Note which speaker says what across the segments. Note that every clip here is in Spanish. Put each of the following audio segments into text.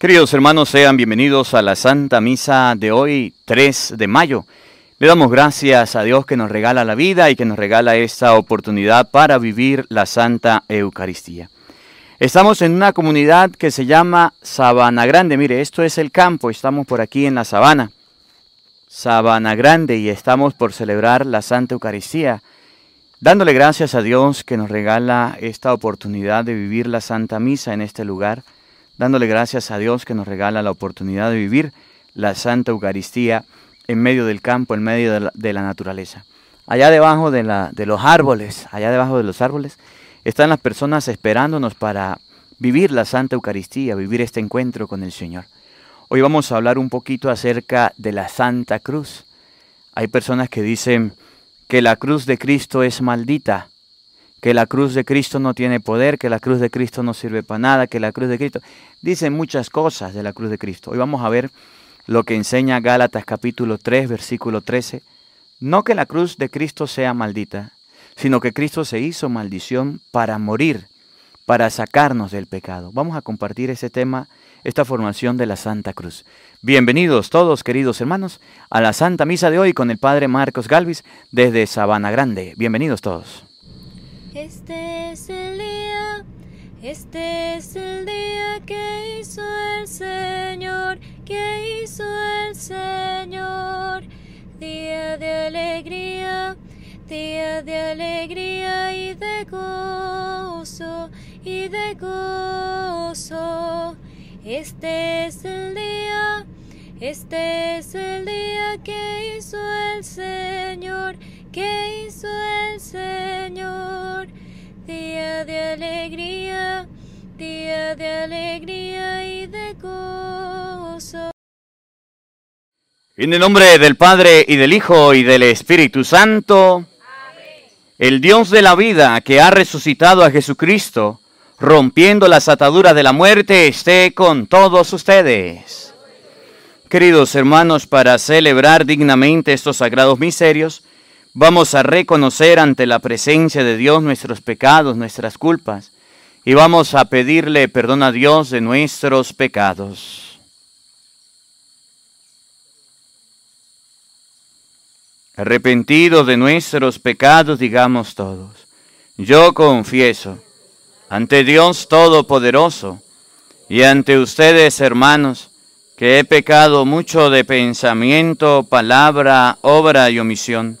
Speaker 1: Queridos hermanos, sean bienvenidos a la Santa Misa de hoy, 3 de mayo. Le damos gracias a Dios que nos regala la vida y que nos regala esta oportunidad para vivir la Santa Eucaristía. Estamos en una comunidad que se llama Sabana Grande. Mire, esto es el campo, estamos por aquí en la sabana. Sabana Grande y estamos por celebrar la Santa Eucaristía, dándole gracias a Dios que nos regala esta oportunidad de vivir la Santa Misa en este lugar dándole gracias a Dios que nos regala la oportunidad de vivir la Santa Eucaristía en medio del campo, en medio de la, naturaleza. Allá debajo de, de los árboles, allá debajo de los árboles, están las personas esperándonos para vivir la Santa Eucaristía, vivir este encuentro con el Señor. Hoy vamos a hablar un poquito acerca de la Santa Cruz. Hay personas que dicen que la cruz de Cristo es maldita, que la cruz de Cristo no tiene poder, que la cruz de Cristo no sirve para nada, que la cruz de Cristo... Dicen muchas cosas de la cruz de Cristo. Hoy vamos a ver lo que enseña Gálatas capítulo 3, versículo 13. No que la cruz de Cristo sea maldita, sino que Cristo se hizo maldición para morir, para sacarnos del pecado. Vamos a compartir ese tema, esta formación de la Santa Cruz. Bienvenidos todos, queridos hermanos, a la Santa Misa de hoy con el Padre Marcos Galvis desde Sabana Grande. Bienvenidos todos.
Speaker 2: Este es el día, este es el día que hizo el Señor, que hizo el Señor. Día de alegría, día de alegría y de gozo, y de gozo. Este es el día, este es el día que hizo el Señor que hizo el Señor. De alegría, día de alegría y de gozo.
Speaker 1: En el nombre del Padre y del Hijo y del Espíritu Santo, el Dios de la vida que ha resucitado a Jesucristo, rompiendo las ataduras de la muerte, esté con todos ustedes. Queridos hermanos, para celebrar dignamente estos sagrados misterios, Vamos a reconocer ante la presencia de Dios nuestros pecados, nuestras culpas, y vamos a pedirle perdón a Dios de nuestros pecados. Arrepentidos de nuestros pecados, digamos todos, yo confieso ante Dios Todopoderoso y ante ustedes, hermanos, que he pecado mucho de pensamiento, palabra, obra y omisión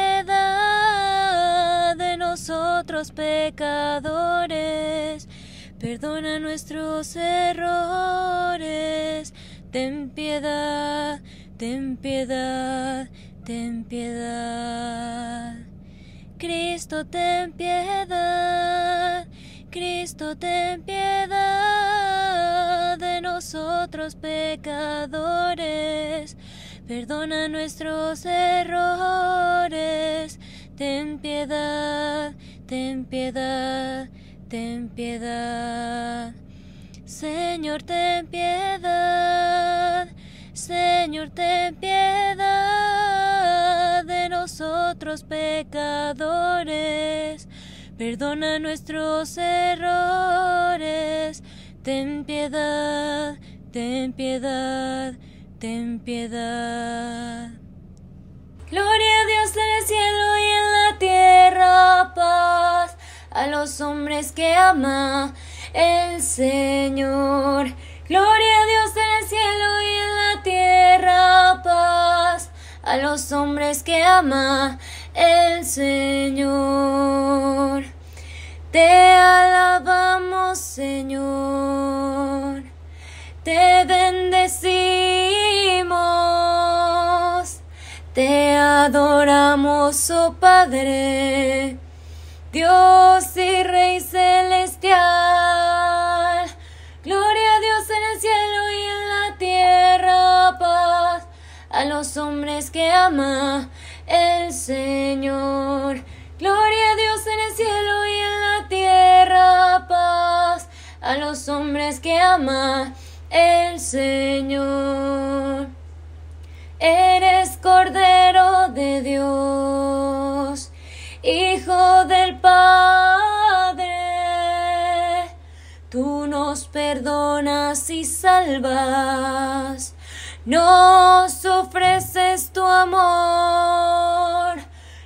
Speaker 2: nosotros pecadores. Perdona nuestros errores. Ten piedad, ten piedad, ten piedad. Cristo, ten piedad. Cristo, ten piedad de nosotros pecadores perdona nuestros errores, ten piedad, ten piedad, ten piedad. Señor, ten piedad, Señor, ten piedad de nosotros pecadores, perdona nuestros errores, ten piedad, ten piedad ten piedad. Gloria a Dios en el cielo y en la tierra, a los hombres que ama el Señor. Gloria a Dios en el cielo y en la tierra, paz a los hombres que ama el Señor. Te alabamos, Señor. Te bendecimos, te adoramos, oh Padre, Dios y Rey celestial. Gloria a Dios en el cielo y en la tierra a los hombres que ama el Señor. Gloria a Dios en el cielo y en la tierra, paz a los hombres que ama el Señor. Eres Cordero de Dios, perdonas y salvas, nos ofreces tu amor.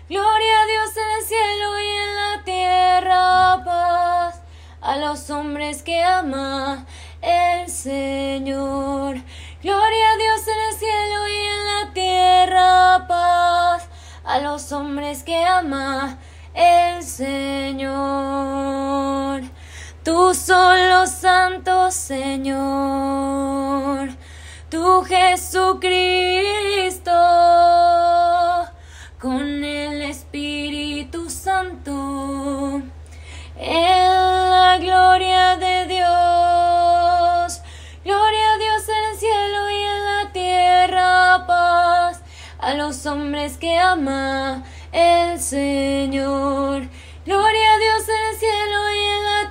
Speaker 2: Gloria a Dios en el cielo y en la tierra, paz a los hombres que ama el Señor. Gloria a Dios en el cielo y en la tierra, paz a los hombres que ama el Señor. Tú solo santo Señor, tú Jesucristo, con el Espíritu Santo, en la gloria de Dios. Gloria a Dios en el cielo y en la tierra, paz a los hombres que ama el Señor. Gloria a Dios en el cielo y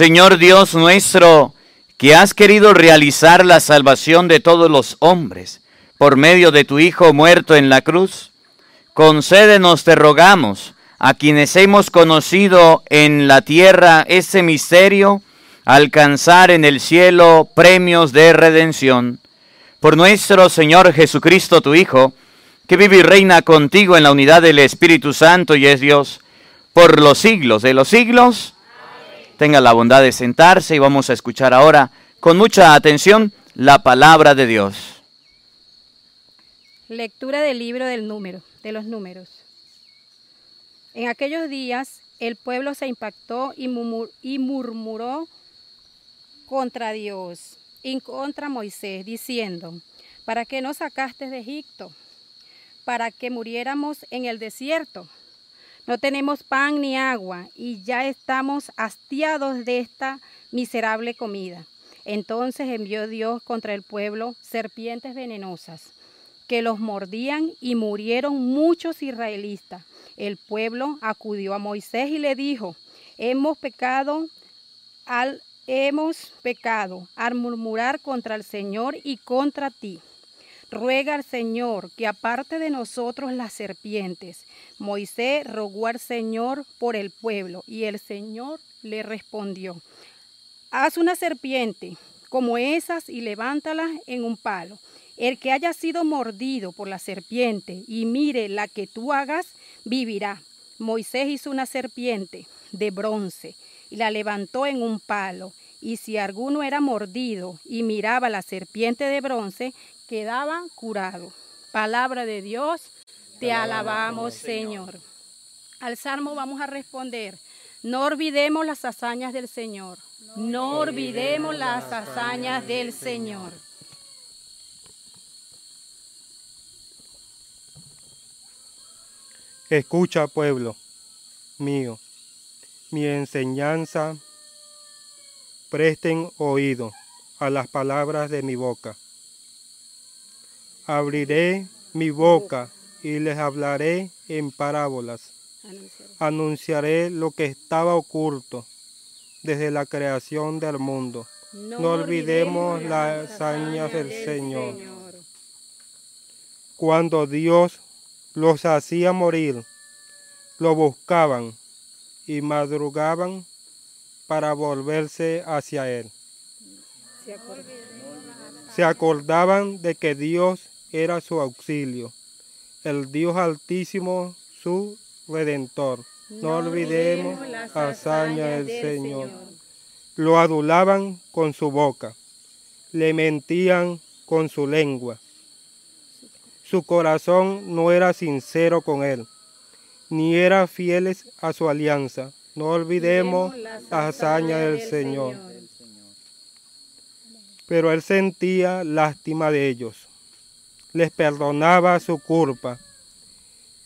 Speaker 1: Señor Dios nuestro, que has querido realizar la salvación de todos los hombres por medio de tu Hijo muerto en la cruz, concédenos, te rogamos, a quienes hemos conocido en la tierra ese misterio, alcanzar en el cielo premios de redención por nuestro Señor Jesucristo, tu Hijo, que vive y reina contigo en la unidad del Espíritu Santo y es Dios por los siglos de los siglos. Tenga la bondad de sentarse y vamos a escuchar ahora con mucha atención la palabra de Dios.
Speaker 3: Lectura del libro del número, de los números. En aquellos días el pueblo se impactó y, murmuró contra Dios y contra Moisés, diciendo, ¿para qué nos sacaste de Egipto? Para que muriéramos en el desierto. No tenemos pan ni agua y ya estamos hastiados de esta miserable comida. Entonces envió Dios contra el pueblo serpientes venenosas que los mordían y murieron muchos israelitas. El pueblo acudió a Moisés y le dijo, hemos pecado al hemos pecado al murmurar contra el Señor y contra ti. Ruega al Señor que aparte de nosotros las serpientes. Moisés rogó al Señor por el pueblo y el Señor le respondió, haz una serpiente como esas y levántala en un palo. El que haya sido mordido por la serpiente y mire la que tú hagas, vivirá. Moisés hizo una serpiente de bronce y la levantó en un palo y si alguno era mordido y miraba la serpiente de bronce, quedaba curado. Palabra de Dios, te alabamos, Señor. Al salmo vamos a responder, no olvidemos las hazañas del Señor, no olvidemos las hazañas del Señor.
Speaker 4: Escucha, pueblo mío, mi enseñanza presten oído a las palabras de mi boca. Abriré mi boca y les hablaré en parábolas. Anunciaré lo que estaba oculto desde la creación del mundo. No, olvidemos las hazañas del Señor. Cuando Dios los hacía morir, lo buscaban y madrugaban para volverse hacia Él. Se acordaban de que Dios era su auxilio, el Dios altísimo su redentor. No olvidemos la hazaña del Señor. lo adulaban con su boca, le mentían con su lengua. Su corazón no era sincero con él, ni era fieles a su alianza. No olvidemos las hazañas del Señor. Pero él sentía lástima de ellos, les perdonaba su culpa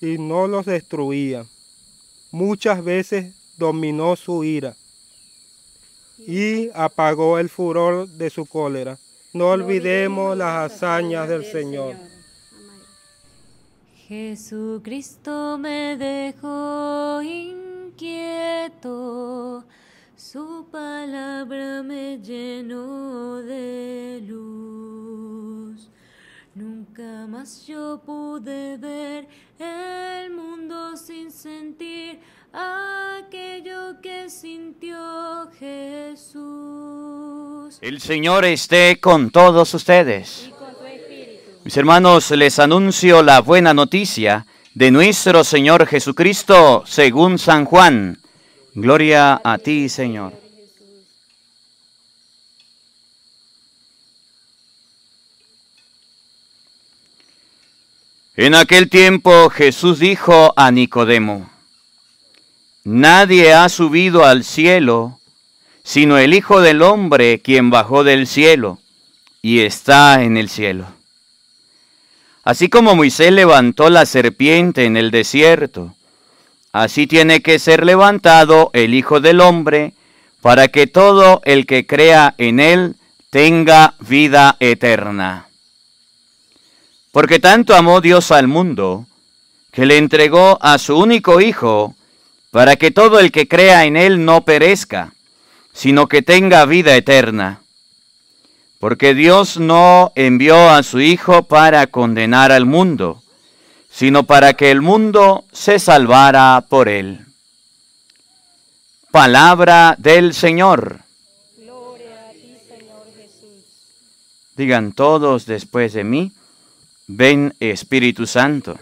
Speaker 4: y no los destruía. Muchas veces dominó su ira y apagó el furor de su cólera. No olvidemos las hazañas del Señor.
Speaker 2: Jesucristo me dejó inquieto, su palabra me llenó de luz. Nunca más yo pude ver el mundo sin sentir aquello que sintió Jesús.
Speaker 1: El Señor esté con todos ustedes. Mis hermanos, les anuncio la buena noticia de nuestro Señor Jesucristo según San Juan. Gloria a ti, Señor. En aquel tiempo Jesús dijo a Nicodemo, Nadie ha subido al cielo, sino el Hijo del Hombre, quien bajó del cielo y está en el cielo. Así como Moisés levantó la serpiente en el desierto, así tiene que ser levantado el Hijo del Hombre, para que todo el que crea en él tenga vida eterna. Porque tanto amó Dios al mundo, que le entregó a su único Hijo, para que todo el que crea en Él no perezca, sino que tenga vida eterna. Porque Dios no envió a su Hijo para condenar al mundo, sino para que el mundo se salvara por Él. Palabra del Señor.
Speaker 3: Gloria a ti, Señor Jesús.
Speaker 1: Digan todos después de mí, ven Espíritu Santo.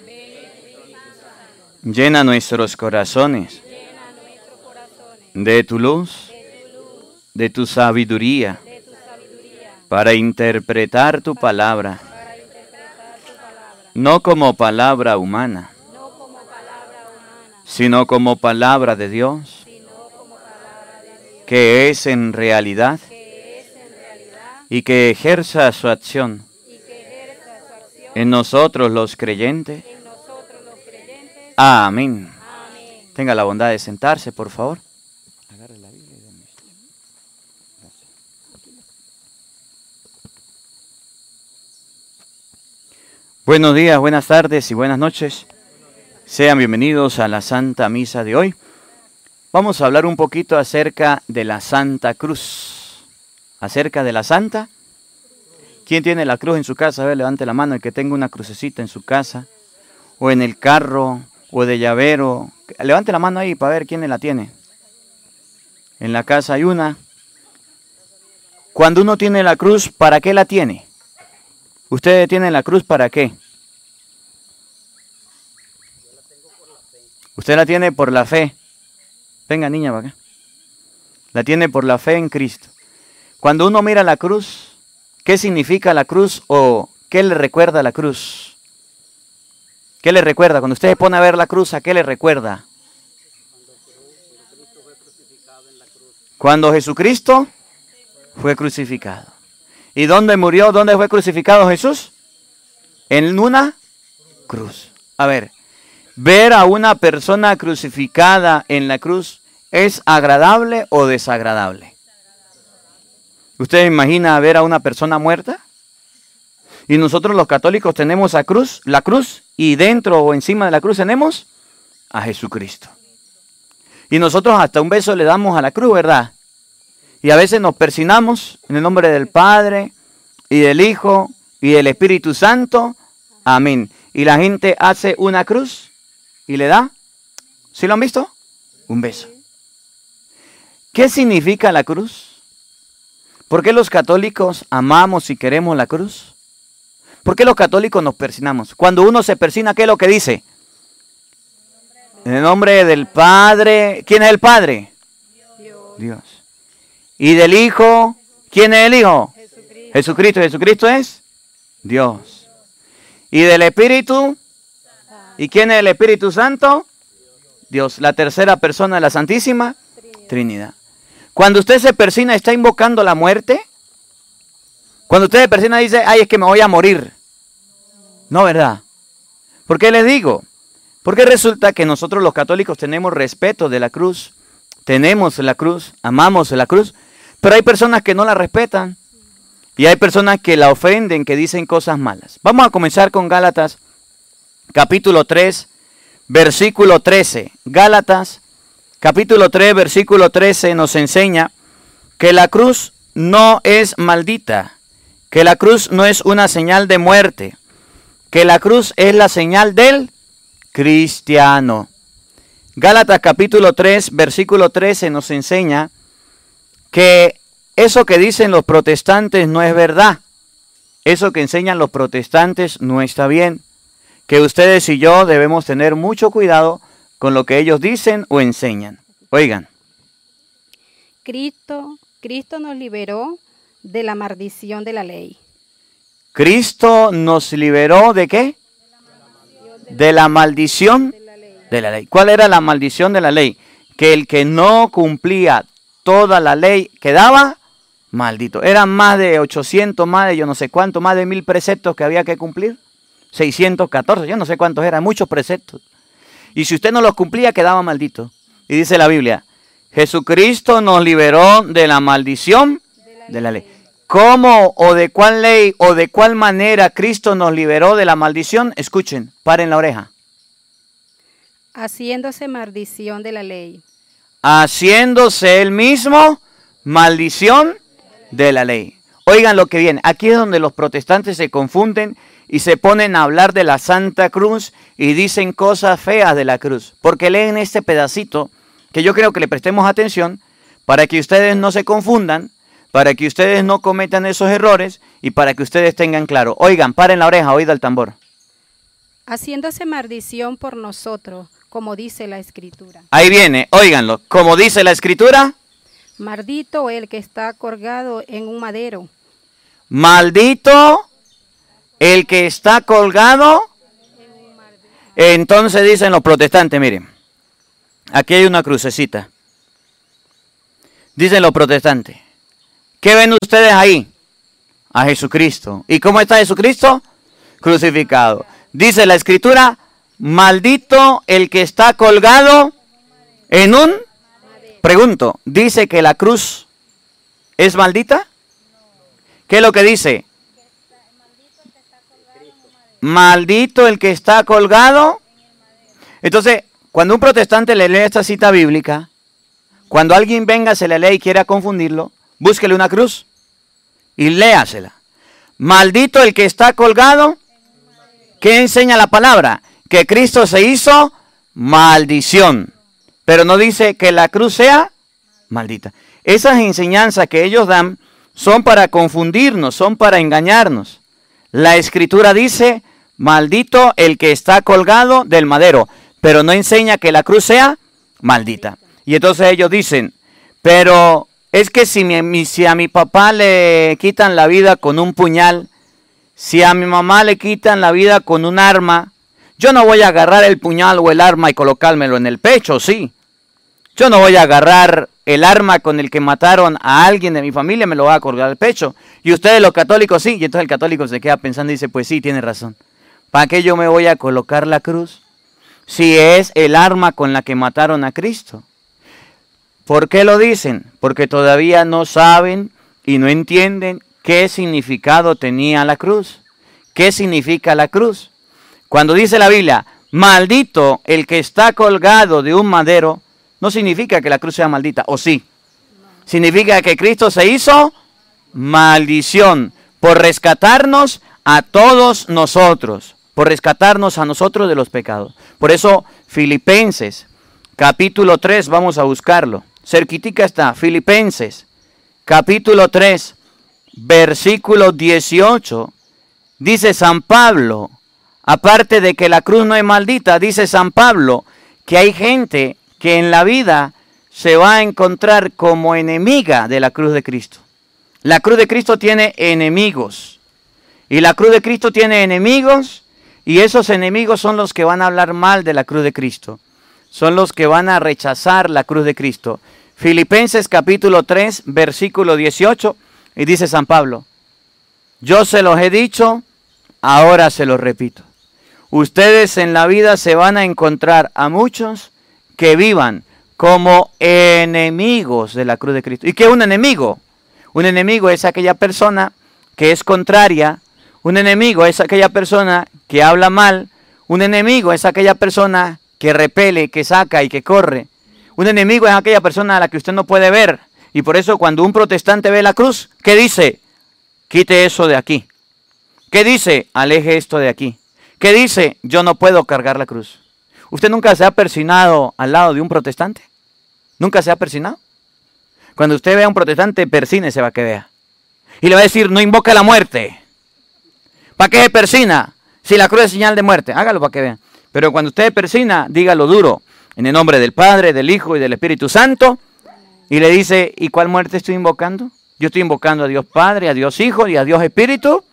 Speaker 1: Llena nuestros corazones de tu luz, de tu sabiduría, para interpretar tu palabra, no como palabra humana, sino como palabra de Dios, que es en realidad y que ejerza su acción en nosotros los creyentes. Amén. Tenga la bondad de sentarse, por favor. Buenos días, buenas tardes y buenas noches. Sean bienvenidos a la Santa Misa de hoy. Vamos a hablar un poquito acerca de la Santa Cruz. Acerca de la Santa. ¿Quién tiene la cruz en su casa? A ver, levante la mano el que tenga una crucecita en su casa, o en el carro, o de llavero. Levante la mano ahí para ver quién la tiene. En la casa hay una. Cuando uno tiene la cruz, ¿para qué la tiene? ¿Ustedes tienen la cruz para qué? Usted la tiene por la fe. Venga, niña, para acá. La tiene por la fe en Cristo. Cuando uno mira la cruz, ¿qué significa la cruz o qué le recuerda la cruz? ¿Qué le recuerda? Cuando usted se pone a ver la cruz, ¿a qué le recuerda? Cuando Jesucristo fue crucificado. ¿Y dónde murió? ¿Dónde fue crucificado Jesús? En una cruz. A ver, ver a una persona crucificada en la cruz es agradable o desagradable. ¿Usted imagina ver a una persona muerta? Y nosotros los católicos tenemos a cruz, la cruz, y dentro o encima de la cruz tenemos a Jesucristo. Y nosotros hasta un beso le damos a la cruz, ¿verdad? Y a veces nos persinamos en el nombre del Padre y del Hijo y del Espíritu Santo. Amén. Y la gente hace una cruz y le da, ¿sí lo han visto? Un beso. ¿Qué significa la cruz? ¿Por qué los católicos amamos y queremos la cruz? ¿Por qué los católicos nos persinamos? Cuando uno se persina, ¿qué es lo que dice? En el nombre del Padre. ¿Quién es el Padre? Dios. Y del Hijo, ¿quién es el Hijo? Jesucristo. Jesucristo, es Dios. Y del Espíritu, ¿y quién es el Espíritu Santo? Dios, la tercera persona de la Santísima Trinidad. Cuando usted se persina, ¿está invocando la muerte? Cuando usted se persina, dice, ay, es que me voy a morir. No, ¿verdad? ¿Por qué les digo? Porque resulta que nosotros los católicos tenemos respeto de la cruz, tenemos la cruz, amamos la cruz, pero hay personas que no la respetan y hay personas que la ofenden, que dicen cosas malas. Vamos a comenzar con Gálatas capítulo 3, versículo 13. Gálatas capítulo 3, versículo 13 nos enseña que la cruz no es maldita, que la cruz no es una señal de muerte, que la cruz es la señal del cristiano. Gálatas capítulo 3, versículo 13 nos enseña que eso que dicen los protestantes no es verdad. Eso que enseñan los protestantes no está bien. Que ustedes y yo debemos tener mucho cuidado con lo que ellos dicen o enseñan. Oigan.
Speaker 3: Cristo, Cristo nos liberó de la maldición de la ley.
Speaker 1: Cristo nos liberó de qué? De la maldición de la ley. ¿Cuál era la maldición de la ley? Que el que no cumplía toda la ley quedaba maldito. Eran más de 800, más de yo no sé cuánto, más de mil preceptos que había que cumplir. 614, yo no sé cuántos eran, muchos preceptos. Y si usted no los cumplía, quedaba maldito. Y dice la Biblia, Jesucristo nos liberó de la maldición de la ley. ¿Cómo o de cuál ley o de cuál manera Cristo nos liberó de la maldición? Escuchen, paren la oreja.
Speaker 3: Haciéndose maldición de la ley.
Speaker 1: Haciéndose él mismo maldición de la ley. Oigan lo que viene. Aquí es donde los protestantes se confunden y se ponen a hablar de la Santa Cruz y dicen cosas feas de la cruz. Porque leen este pedacito que yo creo que le prestemos atención para que ustedes no se confundan para que ustedes no cometan esos errores y para que ustedes tengan claro. Oigan, paren la oreja, oído el tambor.
Speaker 3: Haciéndose maldición por nosotros, como dice la escritura.
Speaker 1: Ahí viene, óiganlo, como dice la escritura.
Speaker 3: Maldito el que está colgado en un madero.
Speaker 1: Maldito el que está colgado. Entonces dicen los protestantes, miren, aquí hay una crucecita. Dicen los protestantes, ¿Qué ven ustedes ahí? A Jesucristo. ¿Y cómo está Jesucristo? Crucificado. Dice la escritura, maldito el que está colgado en un... Pregunto, ¿dice que la cruz es maldita? ¿Qué es lo que dice? Maldito el que está colgado. Entonces, cuando un protestante le lee esta cita bíblica, cuando alguien venga, se le lee y quiera confundirlo, búsquele una cruz y léasela. Maldito el que está colgado. ¿Qué enseña la palabra? Que Cristo se hizo maldición. Pero no dice que la cruz sea maldita. Esas enseñanzas que ellos dan son para confundirnos, son para engañarnos. La escritura dice, maldito el que está colgado del madero, pero no enseña que la cruz sea maldita. Y entonces ellos dicen, pero es que si, mi, si a mi papá le quitan la vida con un puñal, si a mi mamá le quitan la vida con un arma, yo no voy a agarrar el puñal o el arma y colocármelo en el pecho, sí. Yo no voy a agarrar el arma con el que mataron a alguien de mi familia, me lo voy a colgar al pecho. Y ustedes los católicos sí. Y entonces el católico se queda pensando y dice, pues sí, tiene razón. ¿Para qué yo me voy a colocar la cruz? Si es el arma con la que mataron a Cristo. ¿Por qué lo dicen? Porque todavía no saben y no entienden qué significado tenía la cruz. ¿Qué significa la cruz? Cuando dice la Biblia, maldito el que está colgado de un madero, no significa que la cruz sea maldita, ¿o sí? Significa que Cristo se hizo maldición por rescatarnos a todos nosotros, por rescatarnos a nosotros de los pecados. Por eso, Filipenses, capítulo 3, vamos a buscarlo. Cerquitica está, Filipenses, capítulo 3, versículo 18. Dice San Pablo, aparte de que la cruz no es maldita, dice San Pablo que hay gente que en la vida se va a encontrar como enemiga de la cruz de Cristo. La cruz de Cristo tiene enemigos. Y la cruz de Cristo tiene enemigos y esos enemigos son los que van a hablar mal de la cruz de Cristo. Son los que van a rechazar la cruz de Cristo. Filipenses capítulo 3, versículo 18, y dice San Pablo, yo se los he dicho, ahora se los repito. Ustedes en la vida se van a encontrar a muchos que vivan como enemigos de la cruz de Cristo. ¿Y qué es un enemigo? Un enemigo es aquella persona que es contraria. Un enemigo es aquella persona que habla mal. Un enemigo es aquella persona que repele, que saca y que corre. Un enemigo es aquella persona a la que usted no puede ver. Y por eso cuando un protestante ve la cruz, ¿qué dice? Quite eso de aquí. ¿Qué dice? Aleje esto de aquí. ¿Qué dice? Yo no puedo cargar la cruz. ¿Usted nunca se ha persinado al lado de un protestante? ¿Nunca se ha persinado? Cuando usted vea a un protestante, persínese va que vea. Y le va a decir, no invoca la muerte. ¿Para qué se persina? Si la cruz es señal de muerte, hágalo para que vean. Pero cuando usted persina, dígalo duro. En el nombre del Padre, del Hijo y del Espíritu Santo. Y le dice, ¿y cuál muerte estoy invocando? Yo estoy invocando a Dios Padre, a Dios Hijo y a Dios Espíritu.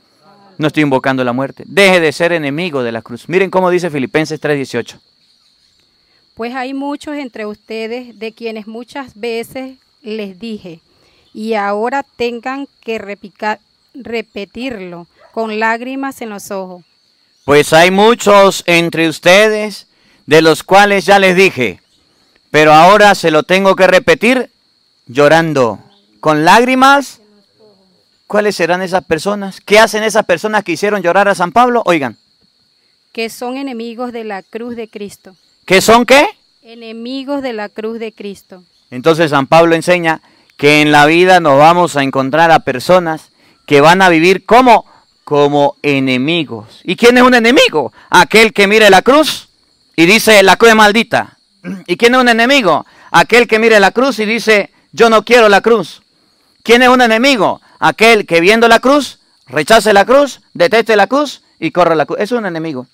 Speaker 1: No estoy invocando la muerte. Deje de ser enemigo de la cruz. Miren cómo dice Filipenses 3:18.
Speaker 3: Pues hay muchos entre ustedes de quienes muchas veces les dije, y ahora tengan que repetirlo con lágrimas en los ojos.
Speaker 1: Pues hay muchos entre ustedes de los cuales ya les dije, pero ahora se lo tengo que repetir llorando, con lágrimas. ¿Cuáles serán esas personas? ¿Qué hacen esas personas que hicieron llorar a San Pablo? Oigan.
Speaker 3: Que son enemigos de la cruz de Cristo.
Speaker 1: ¿Qué son qué?
Speaker 3: Enemigos de la cruz de Cristo.
Speaker 1: Entonces San Pablo enseña que en la vida nos vamos a encontrar a personas que van a vivir como como enemigos. ¿Y quién es un enemigo? Aquel que mire la cruz y dice la cruz es maldita. ¿Y quién es un enemigo? Aquel que mire la cruz y dice yo no quiero la cruz. ¿Quién es un enemigo? Aquel que viendo la cruz rechace la cruz, deteste la cruz y corre la cruz. Es un enemigo.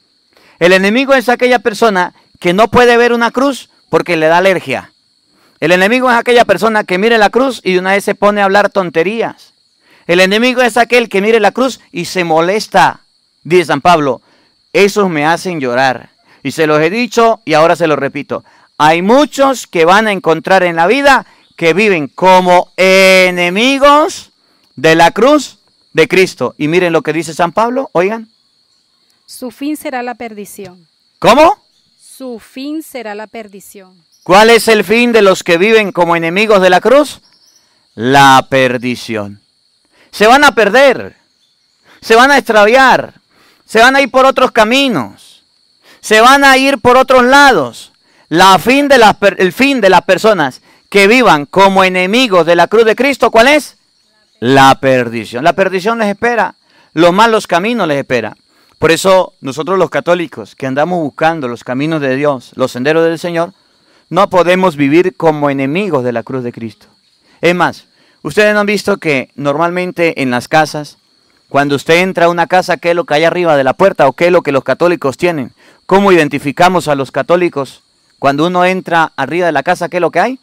Speaker 1: El enemigo es aquella persona que no puede ver una cruz porque le da alergia. El enemigo es aquella persona que mire la cruz y de una vez se pone a hablar tonterías. El enemigo es aquel que mire la cruz y se molesta. Dice San Pablo, esos me hacen llorar. Y se los he dicho y ahora se los repito. Hay muchos que van a encontrar en la vida que viven como enemigos de la cruz de Cristo. Y miren lo que dice San Pablo, oigan.
Speaker 3: Su fin será la perdición.
Speaker 1: ¿Cómo?
Speaker 3: Su fin será la perdición.
Speaker 1: ¿Cuál es el fin de los que viven como enemigos de la cruz? La perdición. Se van a perder, se van a extraviar, se van a ir por otros caminos, se van a ir por otros lados. La fin el fin de las personas que vivan como enemigos de la cruz de Cristo, ¿cuál es? La perdición. La perdición les espera, los malos caminos les espera. Por eso nosotros los católicos que andamos buscando los caminos de Dios, los senderos del Señor, no podemos vivir como enemigos de la cruz de Cristo. Es más, ustedes no han visto que normalmente en las casas, cuando usted entra a una casa, ¿qué es lo que hay arriba de la puerta o qué es lo que los católicos tienen? ¿Cómo identificamos a los católicos? Cuando uno entra arriba de la casa, ¿qué es lo que hay?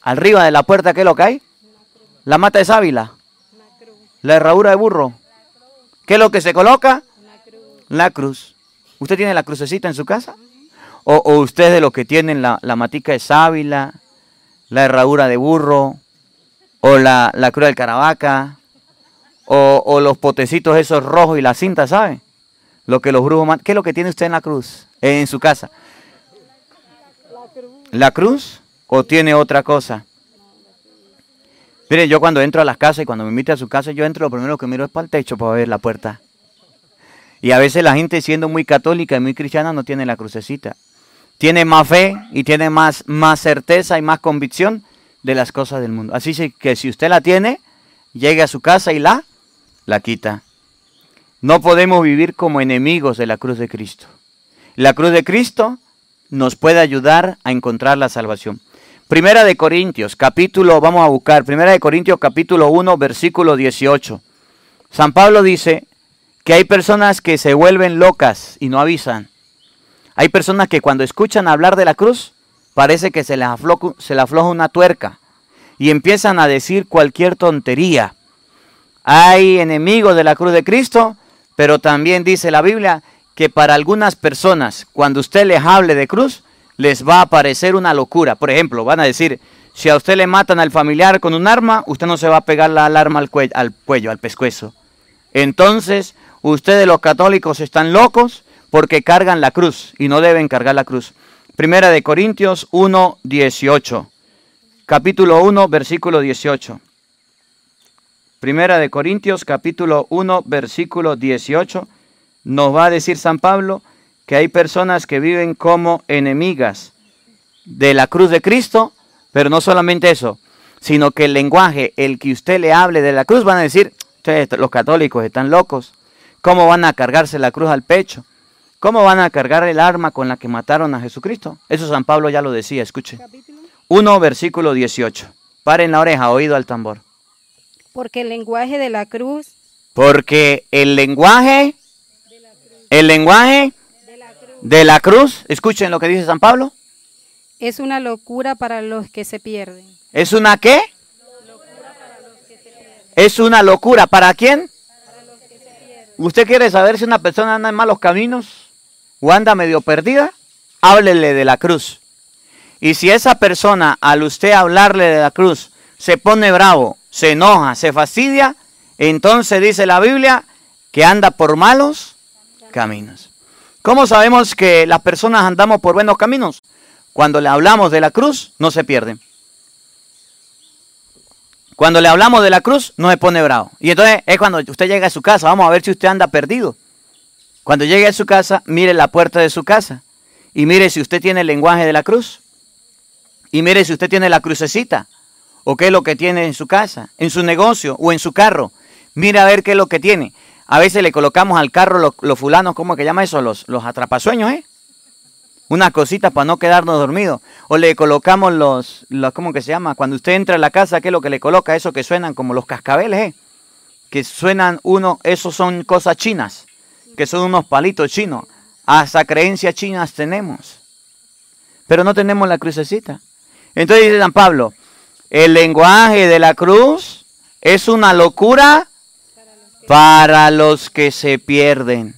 Speaker 1: Arriba de la puerta, ¿qué es lo que hay? La mata de sábila. La herradura de burro. ¿Qué es lo que se coloca? La cruz. ¿Usted tiene la crucecita en su casa? O, ustedes de los que tienen la, matica de sábila, la herradura de burro, o la, la cruz del caravaca, o, los potecitos esos rojos y la cinta, ¿sabe? Lo que los brujos ¿Qué es lo que tiene usted en la cruz? En su casa. ¿La cruz? ¿O tiene otra cosa? Mire, yo cuando entro a las casas y cuando me invite a su casa, yo entro, lo primero que miro es para el techo para ver la puerta. Y a veces la gente siendo muy católica y muy cristiana no tiene la crucecita tiene más fe y tiene más, más certeza y más convicción de las cosas del mundo. Así que si usted la tiene, llegue a su casa y la, la quita. No podemos vivir como enemigos de la cruz de Cristo. La cruz de Cristo nos puede ayudar a encontrar la salvación. Primera de Corintios, capítulo, vamos a buscar, Primera de Corintios, capítulo 1, versículo 18. San Pablo dice que hay personas que se vuelven locas y no avisan. Hay personas que cuando escuchan hablar de la cruz, parece que se les afloja, se les afloja una tuerca y empiezan a decir cualquier tontería. Hay enemigos de la cruz de Cristo, pero también dice la Biblia que para algunas personas, cuando usted les hable de cruz, les va a parecer una locura. Por ejemplo, van a decir, si a usted le matan al familiar con un arma, usted no se va a pegar la alarma al cuello, al, cuello, al pescuezo. Entonces, ustedes los católicos están locos porque cargan la cruz y no deben cargar la cruz. Primera de Corintios 1, 18. Capítulo 1, versículo 18. Primera de Corintios, capítulo 1, versículo 18. Nos va a decir San Pablo que hay personas que viven como enemigas de la cruz de Cristo, pero no solamente eso, sino que el lenguaje, el que usted le hable de la cruz, van a decir, los católicos están locos, ¿cómo van a cargarse la cruz al pecho? ¿Cómo van a cargar el arma con la que mataron a Jesucristo? Eso San Pablo ya lo decía, escuche. 1, versículo 18. Paren la oreja, oído al tambor.
Speaker 3: Porque el lenguaje de la cruz.
Speaker 1: Porque el lenguaje, el lenguaje de la cruz, escuchen lo que dice San Pablo.
Speaker 3: Es una locura para los que se pierden.
Speaker 1: ¿Es una qué? Es una locura. ¿Para quién? ¿Usted quiere saber si una persona anda en malos caminos o anda medio perdida? Háblele de la cruz. Y si esa persona, al usted hablarle de la cruz, se pone bravo, se enoja, se fastidia, entonces dice la Biblia que anda por malos caminos. ¿Cómo sabemos que las personas andamos por buenos caminos? Cuando le hablamos de la cruz, no se pierden. Cuando le hablamos de la cruz, no se pone bravo. Y entonces es cuando usted llega a su casa, vamos a ver si usted anda perdido. Cuando llegue a su casa, mire la puerta de su casa y mire si usted tiene el lenguaje de la cruz. Y mire si usted tiene la crucecita o qué es lo que tiene en su casa, en su negocio o en su carro. Mire a ver qué es lo que tiene. A veces le colocamos al carro los, fulanos, ¿cómo que llama eso? Los, los atrapasueños, ¿eh? Una cosita para no quedarnos dormidos. O le colocamos los, los, ¿cómo que se llama? Cuando usted entra a la casa, ¿qué es lo que le coloca? Eso que suenan como los cascabeles, ¿eh? Que suenan uno, esos son cosas chinas, que son unos palitos chinos. Hasta creencias chinas tenemos. Pero no tenemos la crucecita. Entonces dice San Pablo, el lenguaje de la cruz es una locura para los que se pierden.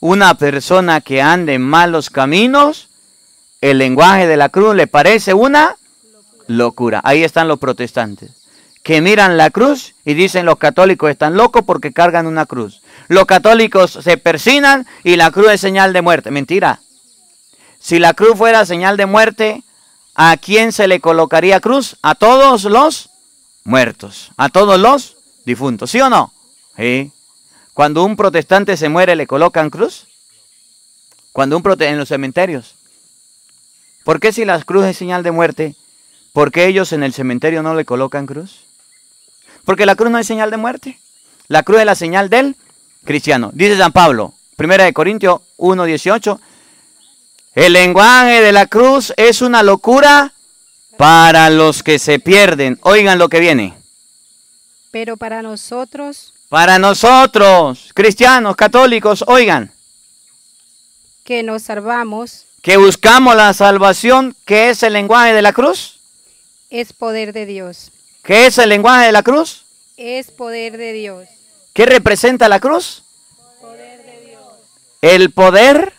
Speaker 1: Una persona que ande en malos caminos, el lenguaje de la cruz le parece una locura. Ahí están los protestantes, que miran la cruz y dicen los católicos están locos porque cargan una cruz. Los católicos se persinan y la cruz es señal de muerte. Mentira. Si la cruz fuera señal de muerte, ¿a quién se le colocaría cruz? A todos los muertos, a todos los difuntos, ¿sí o no? Cuando un protestante se muere, ¿le colocan cruz? Cuando un prote en los cementerios. ¿Por qué si la cruz es señal de muerte, por qué ellos en el cementerio no le colocan cruz? Porque la cruz no es señal de muerte. La cruz es la señal del cristiano. Dice San Pablo, 1 de Corintios 1:18, el lenguaje de la cruz es una locura para los que se pierden. Oigan lo que viene.
Speaker 3: Pero para nosotros
Speaker 1: para nosotros, cristianos, católicos, oigan.
Speaker 3: Que nos salvamos.
Speaker 1: Que buscamos la salvación, que es el lenguaje de la cruz.
Speaker 3: Es poder de Dios.
Speaker 1: ¿Qué es el lenguaje de la cruz?
Speaker 3: Es poder de Dios.
Speaker 1: ¿Qué representa la cruz? El poder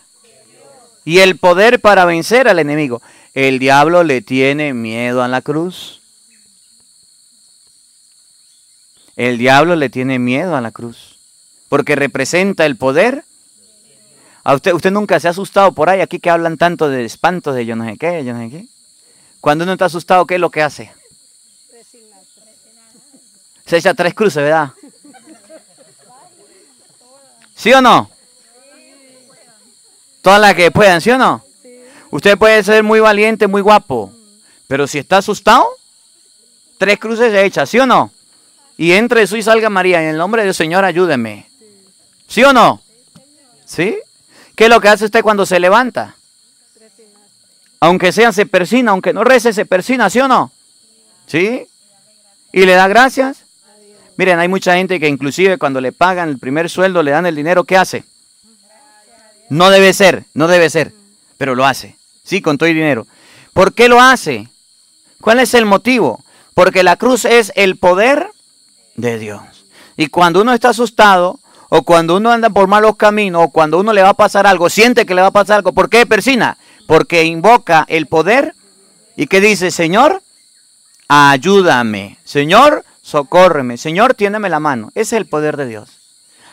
Speaker 1: y el poder para vencer al enemigo. El diablo le tiene miedo a la cruz. El diablo le tiene miedo a la cruz, porque representa el poder. Usted, usted nunca se ha asustado por ahí, aquí que hablan tanto de espanto, de yo no sé qué, yo no sé qué. Cuando uno está asustado, ¿qué es lo que hace? Se echa tres cruces, ¿verdad? ¿Sí o no? Todas las que puedan, ¿sí o no? Usted puede ser muy valiente, muy guapo, pero si está asustado, tres cruces se echa, ¿sí o no? y entre Jesús y salga María, en el nombre del Señor ayúdeme. ¿Sí o no? ¿Sí? ¿Qué es lo que hace usted cuando se levanta? Aunque sea, se persina, aunque no rece, se persina, ¿sí o no? ¿Sí? ¿Y le da gracias? Miren, hay mucha gente que inclusive cuando le pagan el primer sueldo, le dan el dinero, ¿qué hace? No debe ser, no debe ser, pero lo hace. Sí, con todo el dinero. ¿Por qué lo hace? ¿Cuál es el motivo? Porque la cruz es el poder de Dios. Y cuando uno está asustado, o cuando uno anda por malos caminos, o cuando uno le va a pasar algo, siente que le va a pasar algo, ¿por qué persina? Porque invoca el poder y que dice, Señor, ayúdame. Señor, socórreme. Señor, tiéndeme la mano. Ese es el poder de Dios.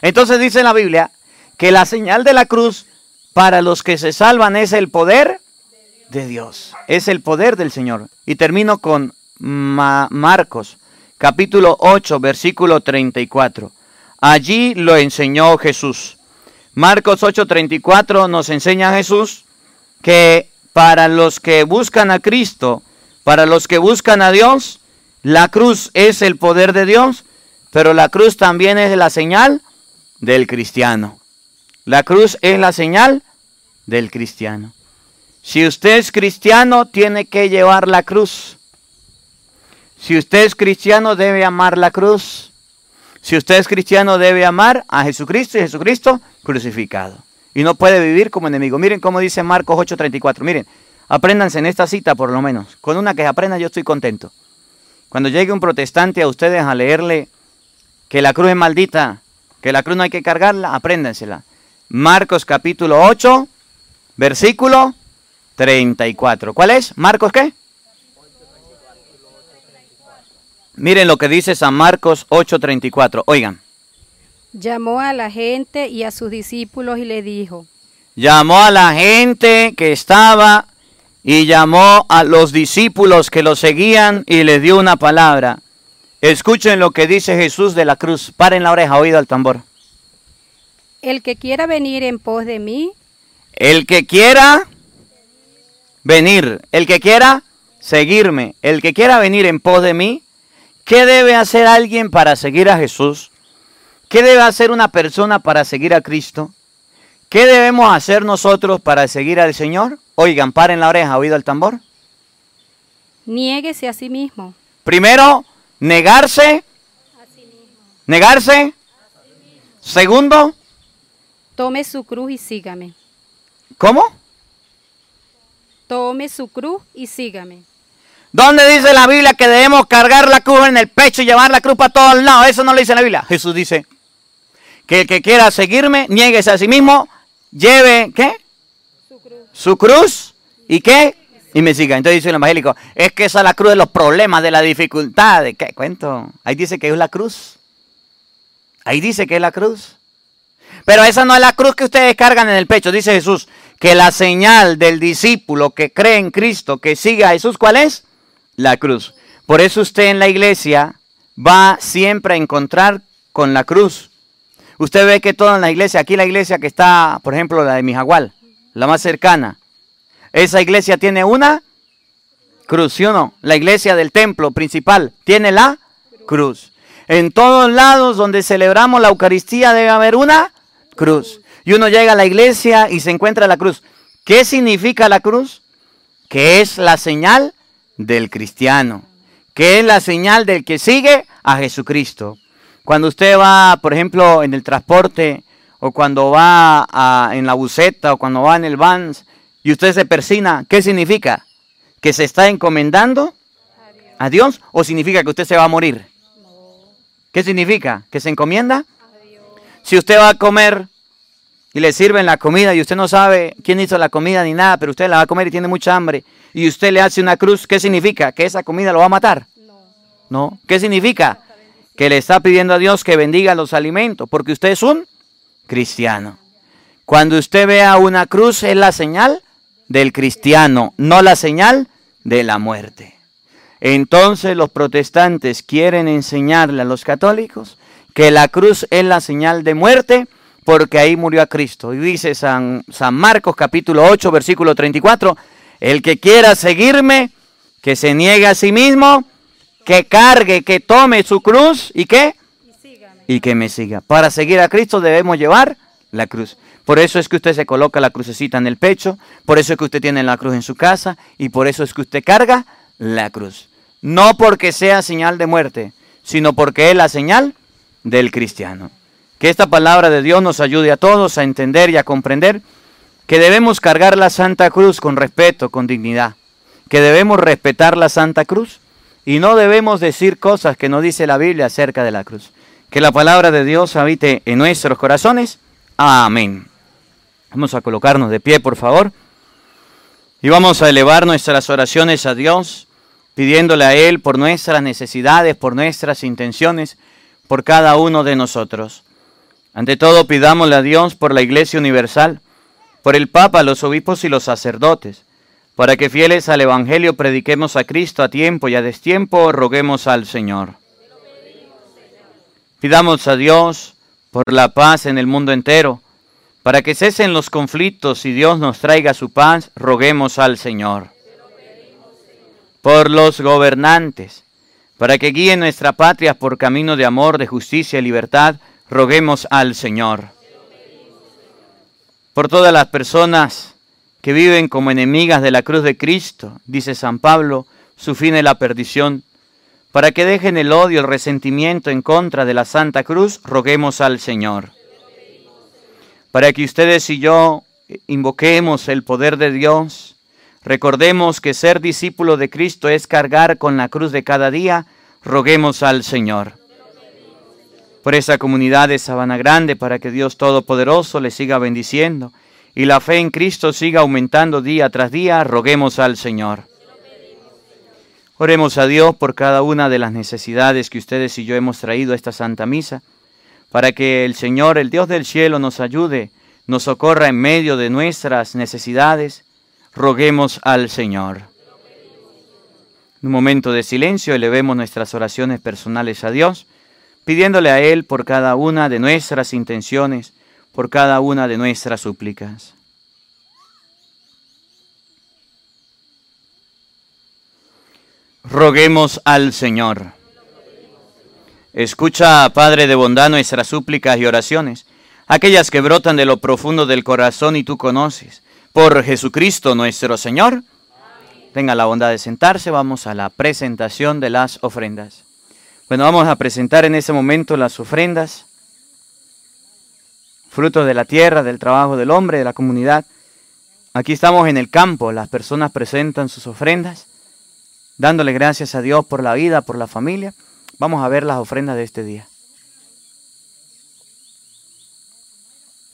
Speaker 1: Entonces dice la Biblia que la señal de la cruz para los que se salvan es el poder de Dios. Es el poder del Señor. Y termino con Marcos, capítulo 8, versículo 34. Allí lo enseñó Jesús. Marcos 8, 34 nos enseña Jesús que para los que buscan a Cristo, para los que buscan a Dios, la cruz es el poder de Dios, pero la cruz también es la señal del cristiano. La cruz es la señal del cristiano. Si usted es cristiano, tiene que llevar la cruz. Si usted es cristiano, debe amar la cruz. Si usted es cristiano, debe amar a Jesucristo y Jesucristo crucificado. Y no puede vivir como enemigo. Miren cómo dice Marcos 8:34. Miren, apréndanse en esta cita por lo menos. Con una que aprenda yo estoy contento. Cuando llegue un protestante a ustedes a leerle que la cruz es maldita, que la cruz no hay que cargarla, apréndansela. Marcos capítulo 8, versículo 34. ¿Cuál es? Marcos qué? Miren lo que dice San Marcos 8:34. Oigan.
Speaker 3: Llamó a la gente y a sus discípulos y le dijo.
Speaker 1: Llamó a la gente que estaba y llamó a los discípulos que lo seguían y les dio una palabra. Escuchen lo que dice Jesús de la cruz. Paren la oreja, oído al tambor.
Speaker 3: El que quiera venir en pos de mí.
Speaker 1: El que quiera venir, el que quiera seguirme, el que quiera venir en pos de mí. ¿Qué debe hacer alguien para seguir a Jesús? ¿Qué debe hacer una persona para seguir a Cristo? ¿Qué debemos hacer nosotros para seguir al Señor? Oigan, paren la oreja, oído el tambor.
Speaker 3: Niéguese a sí mismo.
Speaker 1: Primero, negarse. Negarse. Segundo.
Speaker 3: Tome su cruz y sígame.
Speaker 1: ¿Cómo?
Speaker 3: Tome su cruz y sígame.
Speaker 1: ¿Dónde dice la Biblia que debemos cargar la cruz en el pecho y llevar la cruz para todos lados? Eso no lo dice la Biblia. Jesús dice que el que quiera seguirme, nieguese a sí mismo, lleve, ¿qué? su cruz y qué? Y me siga. Entonces dice el evangélico, es que esa es la cruz de los problemas, de la dificultad. ¿De qué cuento? Ahí dice que es la cruz. Ahí dice que es la cruz. Pero esa no es la cruz que ustedes cargan en el pecho. Dice Jesús que la señal del discípulo que cree en Cristo, que siga a Jesús, ¿cuál es? La cruz. Por eso usted en la iglesia va siempre a encontrar con la cruz. Usted ve que toda la iglesia, aquí la iglesia que está, por ejemplo, la de Mijagual, la más cercana. Esa iglesia tiene una cruz, ¿sí o no? La iglesia del templo principal tiene la cruz. En todos lados donde celebramos la Eucaristía debe haber una cruz. Y uno llega a la iglesia y se encuentra la cruz. ¿Qué significa la cruz? Que es la señal del cristiano. Que es la señal del que sigue a Jesucristo. Cuando usted va, por ejemplo, en el transporte o cuando va en la buseta o cuando va en el van y usted se persina, ¿qué significa? ¿Que se está encomendando a Dios o significa que usted se va a morir? ¿Qué significa? ¿Que se encomienda? Si usted va a comer y le sirven la comida y usted no sabe quién hizo la comida ni nada, pero usted la va a comer y tiene mucha hambre y usted le hace una cruz, ¿qué significa? ¿Que esa comida lo va a matar? No. ¿Qué significa? Que le está pidiendo a Dios que bendiga los alimentos, porque usted es un cristiano. Cuando usted vea una cruz es la señal del cristiano, no la señal de la muerte. Entonces los protestantes quieren enseñarle a los católicos que la cruz es la señal de muerte porque ahí murió a Cristo. Y dice San, San Marcos capítulo 8 versículo 34, el que quiera seguirme, que se niegue a sí mismo, que cargue, que tome su cruz y que y que me siga. Para seguir a Cristo debemos llevar la cruz. Por eso es que usted se coloca la crucecita en el pecho, por eso es que usted tiene la cruz en su casa y por eso es que usted carga la cruz. No porque sea señal de muerte, sino porque es la señal del cristiano. Que esta palabra de Dios nos ayude a todos a entender y a comprender que debemos cargar la Santa Cruz con respeto, con dignidad. que debemos respetar la Santa Cruz y no debemos decir cosas que no dice la Biblia acerca de la cruz. Que la palabra de Dios habite en nuestros corazones. Amén. Vamos a colocarnos de pie, por favor. Y vamos a elevar nuestras oraciones a Dios, pidiéndole a Él por nuestras necesidades, por nuestras intenciones, por cada uno de nosotros. Ante todo, pidámosle a Dios por la Iglesia Universal, por el Papa, los obispos y los sacerdotes, para que fieles al Evangelio prediquemos a Cristo a tiempo y a destiempo, roguemos al Señor. Pidamos a Dios por la paz en el mundo entero, para que cesen los conflictos y Dios nos traiga su paz, roguemos al Señor. Por los gobernantes, para que guíen nuestra patria por camino de amor, de justicia y libertad, roguemos al Señor. Por todas las personas que viven como enemigas de la cruz de Cristo, dice San Pablo, su fin es la perdición para que dejen el odio, el resentimiento en contra de la Santa Cruz, roguemos al Señor. Para que ustedes y yo invoquemos el poder de Dios, recordemos que ser discípulo de Cristo es cargar con la cruz de cada día, roguemos al Señor. Por esa comunidad de Sabana Grande, para que Dios Todopoderoso le siga bendiciendo y la fe en Cristo siga aumentando día tras día, roguemos al Señor. Oremos a Dios por cada una de las necesidades que ustedes y yo hemos traído a esta Santa Misa, para que el Señor, el Dios del cielo, nos ayude, nos socorra en medio de nuestras necesidades. Roguemos al Señor. En un momento de silencio, elevemos nuestras oraciones personales a Dios, pidiéndole a Él por cada una de nuestras intenciones, por cada una de nuestras súplicas. Roguemos al Señor. Escucha, Padre de bondad, nuestras súplicas y oraciones, aquellas que brotan de lo profundo del corazón y tú conoces. Por Jesucristo nuestro Señor. Tenga la bondad de sentarse, vamos a la presentación de las ofrendas. Bueno, vamos a presentar en ese momento las ofrendas, fruto de la tierra, del trabajo del hombre, de la comunidad. Aquí estamos en el campo, las personas presentan sus ofrendas dándole gracias a Dios por la vida, por la familia. Vamos a ver las ofrendas de este día.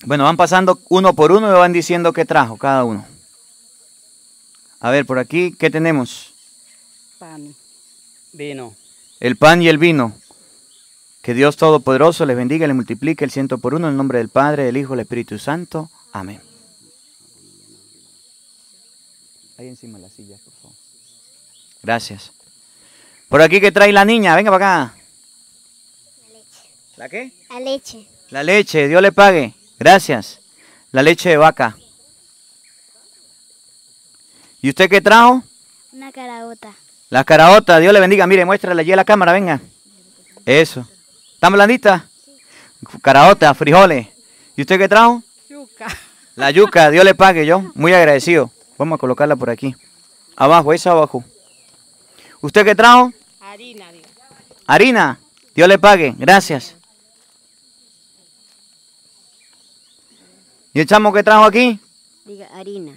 Speaker 1: Bueno, van pasando uno por uno y van diciendo qué trajo cada uno. A ver, por aquí, ¿qué tenemos?
Speaker 5: Pan, vino.
Speaker 1: El pan y el vino. Que Dios Todopoderoso les bendiga y les multiplique el ciento por uno en el nombre del Padre, del Hijo y del Espíritu Santo. Amén. Ahí encima de la silla, por favor. Gracias. Por aquí que trae la niña, venga para acá.
Speaker 6: La leche.
Speaker 1: ¿La qué?
Speaker 6: La leche.
Speaker 1: La leche, Dios le pague. Gracias. La leche de vaca. ¿Y usted qué trajo?
Speaker 6: Una caraota.
Speaker 1: La caraota, Dios le bendiga. Mire, muéstrale allí a la cámara, venga. Eso. ¿Está blandita? Caraota, frijoles. ¿Y usted qué trajo?
Speaker 3: Yuca.
Speaker 1: La yuca, Dios le pague yo. Muy agradecido. Vamos a colocarla por aquí. Abajo, esa abajo. ¿Usted qué trajo?
Speaker 5: Harina, diga.
Speaker 1: Harina. Dios le pague. Gracias. ¿Y el chamo qué trajo aquí?
Speaker 5: Diga harina.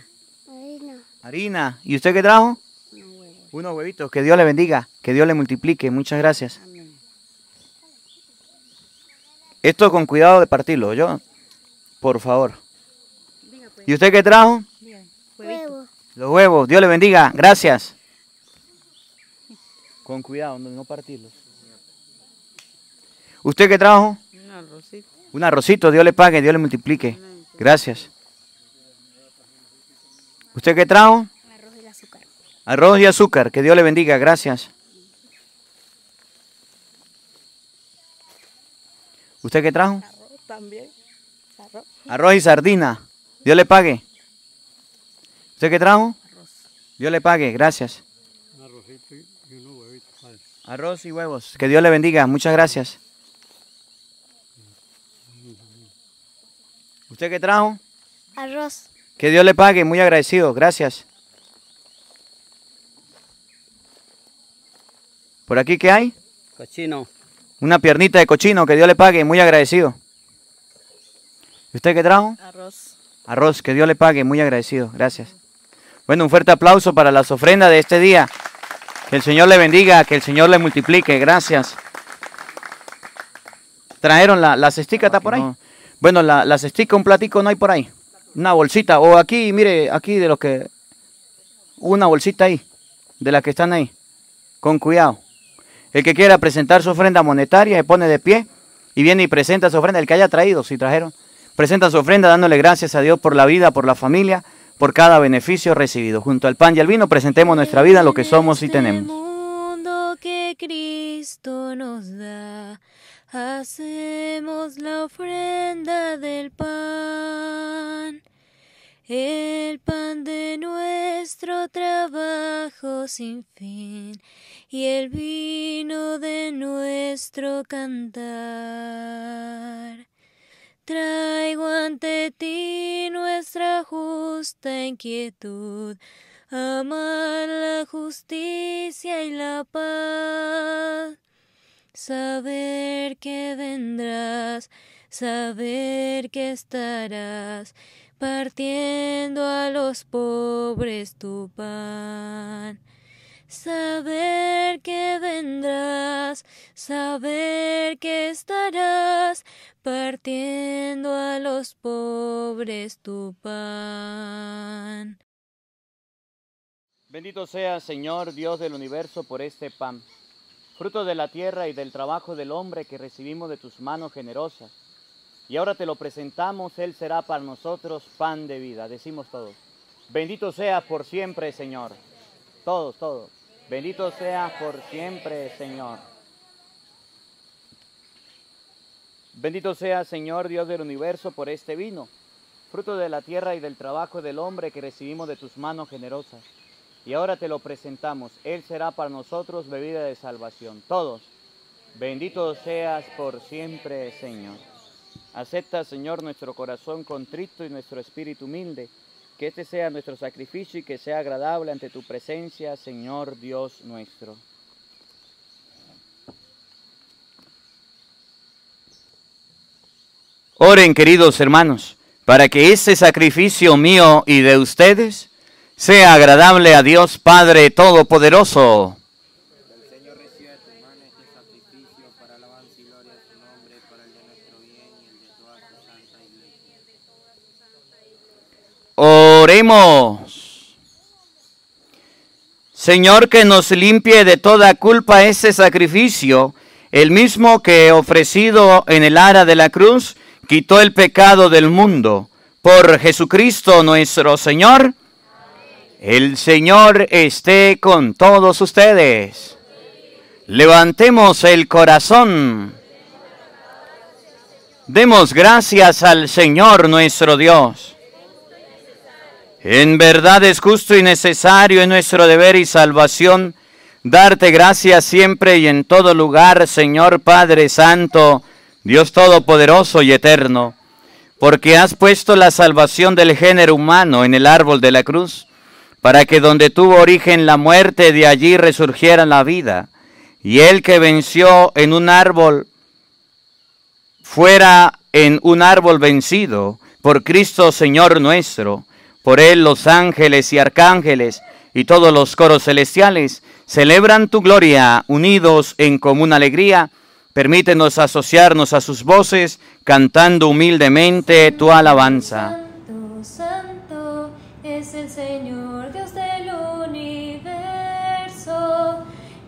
Speaker 6: Harina.
Speaker 1: Harina. ¿Y usted qué trajo? Unos huevitos. Que Dios le bendiga. Que Dios le multiplique. Muchas gracias. Esto con cuidado de partirlo, yo. Por favor. ¿Y usted qué trajo?
Speaker 6: Huevo.
Speaker 1: Los huevos. Dios le bendiga. Gracias. Con cuidado, no no partirlos. ¿Usted qué trajo?
Speaker 5: Un arrocito.
Speaker 1: Un arrocito. Dios le pague. Dios le multiplique. Gracias. ¿Usted qué trajo?
Speaker 6: Arroz y el azúcar.
Speaker 1: Arroz y azúcar. Que Dios le bendiga. Gracias. ¿Usted qué trajo?
Speaker 5: Arroz también. Arroz.
Speaker 1: Arroz y sardina. Dios le pague. ¿Usted qué trajo? Dios le pague. Gracias. Arroz y huevos. Que Dios le bendiga. Muchas gracias. ¿Usted qué trajo?
Speaker 6: Arroz.
Speaker 1: Que Dios le pague. Muy agradecido. Gracias. ¿Por aquí qué hay?
Speaker 5: Cochino.
Speaker 1: Una piernita de cochino. Que Dios le pague. Muy agradecido. ¿Usted qué trajo?
Speaker 5: Arroz.
Speaker 1: Arroz. Que Dios le pague. Muy agradecido. Gracias. Bueno, un fuerte aplauso para las ofrendas de este día. Que el Señor le bendiga, que el Señor le multiplique. Gracias. ¿Trajeron la, la cestica? ¿Está por ahí? Bueno, la, la cestica, un platico no hay por ahí. Una bolsita. O aquí, mire, aquí de los que... Una bolsita ahí. De las que están ahí. Con cuidado. El que quiera presentar su ofrenda monetaria se pone de pie y viene y presenta su ofrenda. El que haya traído, si trajeron, presenta su ofrenda dándole gracias a Dios por la vida, por la familia, por cada beneficio recibido. Junto al pan y al vino presentemos nuestra vida, lo que somos y
Speaker 2: este
Speaker 1: tenemos.
Speaker 2: mundo que Cristo nos da, hacemos la ofrenda del pan. El pan de nuestro trabajo sin fin y el vino de nuestro cantar. Traigo ante ti nuestra justa inquietud, amar la justicia y la paz. Saber que vendrás, saber que estarás partiendo a los pobres tu pan. Saber que vendrás, saber que estarás partiendo a los pobres tu pan.
Speaker 1: Bendito sea, Señor, Dios del universo, por este pan, fruto de la tierra y del trabajo del hombre que recibimos de tus manos generosas. Y ahora te lo presentamos, Él será para nosotros pan de vida. Decimos todos. Bendito sea por siempre, Señor. Todos, todos. Bendito sea por siempre, Señor. Bendito sea, Señor, Dios del universo, por este vino, fruto de la tierra y del trabajo del hombre que recibimos de tus manos generosas. Y ahora te lo presentamos. Él será para nosotros bebida de salvación. Todos. Bendito seas por siempre, Señor. Acepta, Señor, nuestro corazón contrito y nuestro espíritu humilde. Que este sea nuestro sacrificio y que sea agradable ante tu presencia, Señor Dios nuestro. Oren, queridos hermanos, para que ese sacrificio mío y de ustedes sea agradable a Dios Padre Todopoderoso.
Speaker 7: El Señor reciba de tus manos este sacrificio para alabanza y gloria de su nombre, para el de nuestro bien y el de toda su santa iglesia.
Speaker 1: Oremos. Señor, que nos limpie de toda culpa ese sacrificio, el mismo que ofrecido en el ara de la cruz, quitó el pecado del mundo. Por Jesucristo nuestro Señor. El Señor esté con todos ustedes. Levantemos el corazón. Demos gracias al Señor nuestro Dios. En verdad es justo y necesario en nuestro deber y salvación darte gracias siempre y en todo lugar, Señor Padre Santo, Dios Todopoderoso y Eterno, porque has puesto la salvación del género humano en el árbol de la cruz, para que donde tuvo origen la muerte, de allí resurgiera la vida, y el que venció en un árbol fuera en un árbol vencido por Cristo Señor nuestro. Por él los ángeles y arcángeles y todos los coros celestiales celebran tu gloria unidos en común alegría. Permítenos asociarnos a sus voces cantando humildemente tu alabanza.
Speaker 2: Santo, santo es el Señor Dios del universo.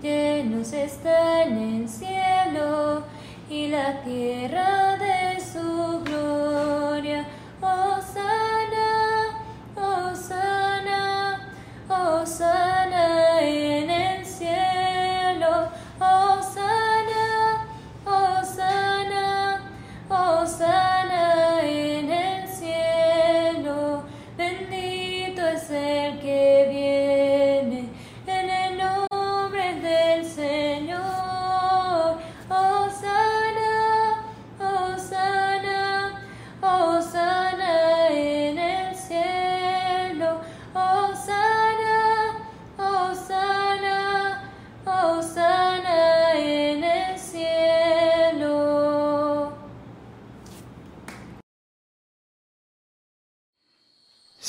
Speaker 2: Llenos está en el cielo y la tierra closer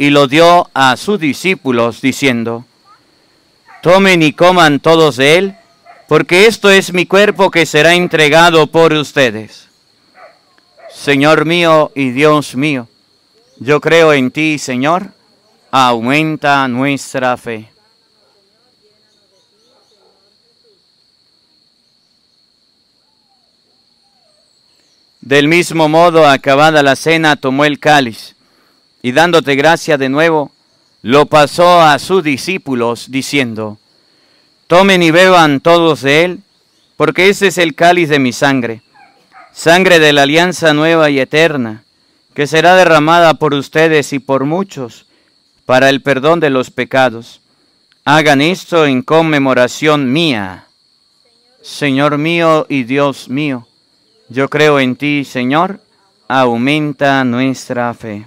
Speaker 1: y lo dio a sus discípulos, diciendo, Tomen y coman todos de él, porque esto es mi cuerpo que será entregado por ustedes. Señor mío y Dios mío, yo creo en ti, Señor, aumenta nuestra fe. Del mismo modo, acabada la cena, tomó el cáliz y dándote gracia de nuevo, lo pasó a sus discípulos, diciendo, Tomen y beban todos de él, porque ese es el cáliz de mi sangre, sangre de la alianza nueva y eterna, que será derramada por ustedes y por muchos para el perdón de los pecados. Hagan esto en conmemoración mía. Señor mío y Dios mío, yo creo en ti, Señor, aumenta nuestra fe.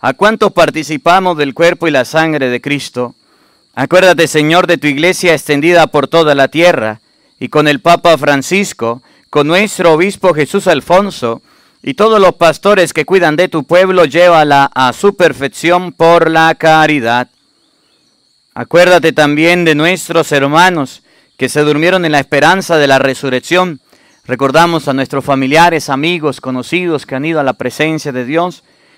Speaker 1: a cuantos participamos del cuerpo y la sangre de Cristo. Acuérdate, Señor, de tu iglesia extendida por toda la tierra, y con el Papa Francisco, con nuestro obispo Jesús Alfonso, y todos los pastores que cuidan de tu pueblo, llévala a su perfección por la caridad. Acuérdate también de nuestros hermanos que se durmieron en la esperanza de la resurrección. Recordamos a nuestros familiares, amigos, conocidos que han ido a la presencia de Dios,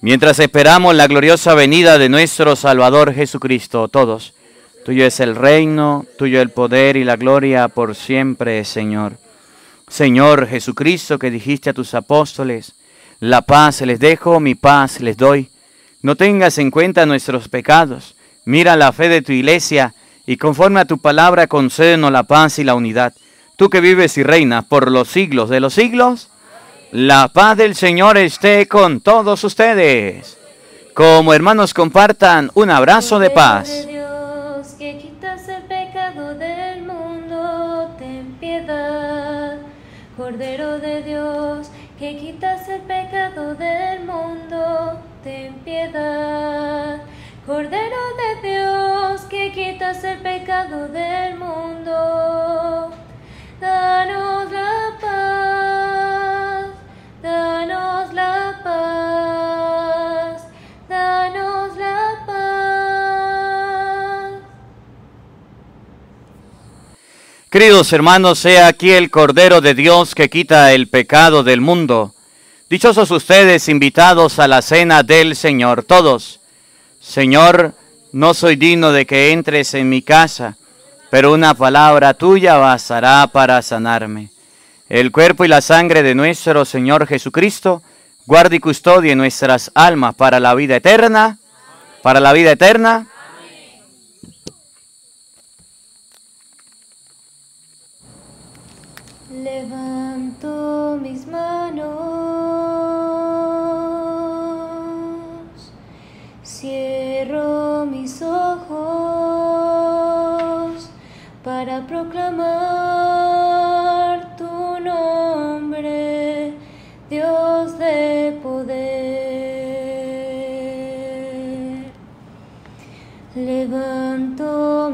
Speaker 1: mientras esperamos la gloriosa venida de nuestro Salvador Jesucristo. Todos, tuyo es el reino, tuyo el poder y la gloria por siempre, Señor. Señor Jesucristo, que dijiste a tus apóstoles, la paz les dejo, mi paz les doy. No tengas en cuenta nuestros pecados, mira la fe de tu iglesia y conforme a tu palabra concédenos la paz y la unidad. Tú que vives y reinas por los siglos de los siglos, la paz del Señor esté con todos ustedes. Como hermanos compartan un abrazo de paz.
Speaker 2: Cordero de Dios, que quitas el pecado del mundo, ten piedad. Cordero de Dios, que quitas el pecado del mundo, danos la paz, danos la paz.
Speaker 1: Queridos hermanos, sea aquí el Cordero de Dios que quita el pecado del mundo. Dichosos ustedes invitados a la cena del Señor, todos. Señor, no soy digno de que entres en mi casa, pero una palabra tuya bastará para sanarme. El cuerpo y la sangre de nuestro Señor Jesucristo, guarde y custodie nuestras almas para la vida eterna, para la vida eterna.
Speaker 2: Levanto mis manos, cierro mis ojos para proclamar Levanto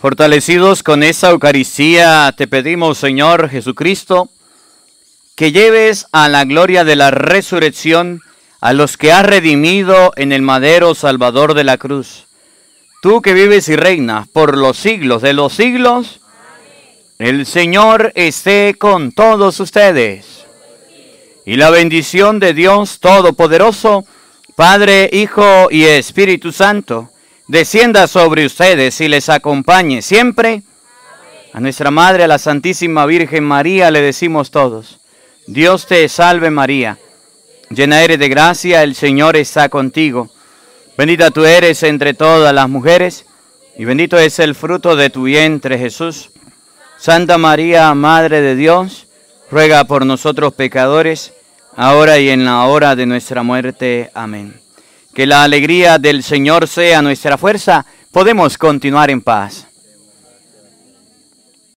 Speaker 1: Fortalecidos con esa Eucaristía, te pedimos, Señor Jesucristo, que lleves a la gloria de la resurrección a los que has redimido en el madero Salvador de la cruz. Tú que vives y reinas por los siglos de los siglos, el Señor esté con todos ustedes. Y la bendición de Dios Todopoderoso, Padre, Hijo y Espíritu Santo, descienda sobre ustedes y les acompañe siempre. A nuestra Madre, a la Santísima Virgen María, le decimos todos, Dios te salve María, llena eres de gracia, el Señor está contigo. Bendita tú eres entre todas las mujeres, y bendito es el fruto de tu vientre Jesús. Santa María, Madre de Dios, ruega por nosotros pecadores, ahora y en la hora de nuestra muerte. Amén. Que la alegría del Señor sea nuestra fuerza, podemos continuar en paz.